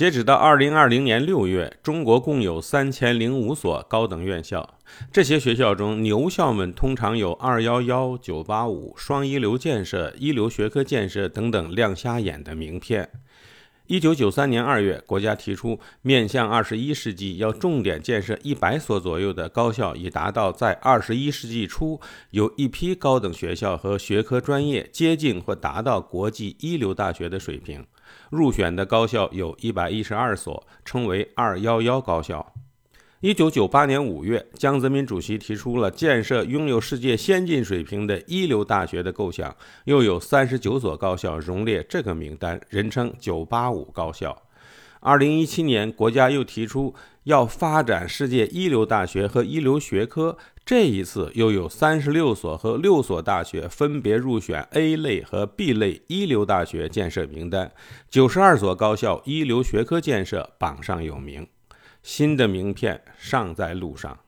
截止到二零二零年六月，中国共有三千零五所高等院校。这些学校中，牛校们通常有“二幺幺”“九八五”“双一流建设”“一流学科建设”等等亮瞎眼的名片。一九九三年二月，国家提出面向二十一世纪，要重点建设一百所左右的高校，以达到在二十一世纪初有一批高等学校和学科专业接近或达到国际一流大学的水平。入选的高校有一百一十二所，称为“二幺幺”高校。一九九八年五月，江泽民主席提出了建设拥有世界先进水平的一流大学的构想，又有三十九所高校荣列这个名单，人称“九八五”高校。二零一七年，国家又提出要发展世界一流大学和一流学科，这一次又有三十六所和六所大学分别入选 A 类和 B 类一流大学建设名单，九十二所高校一流学科建设榜上有名。新的名片尚在路上。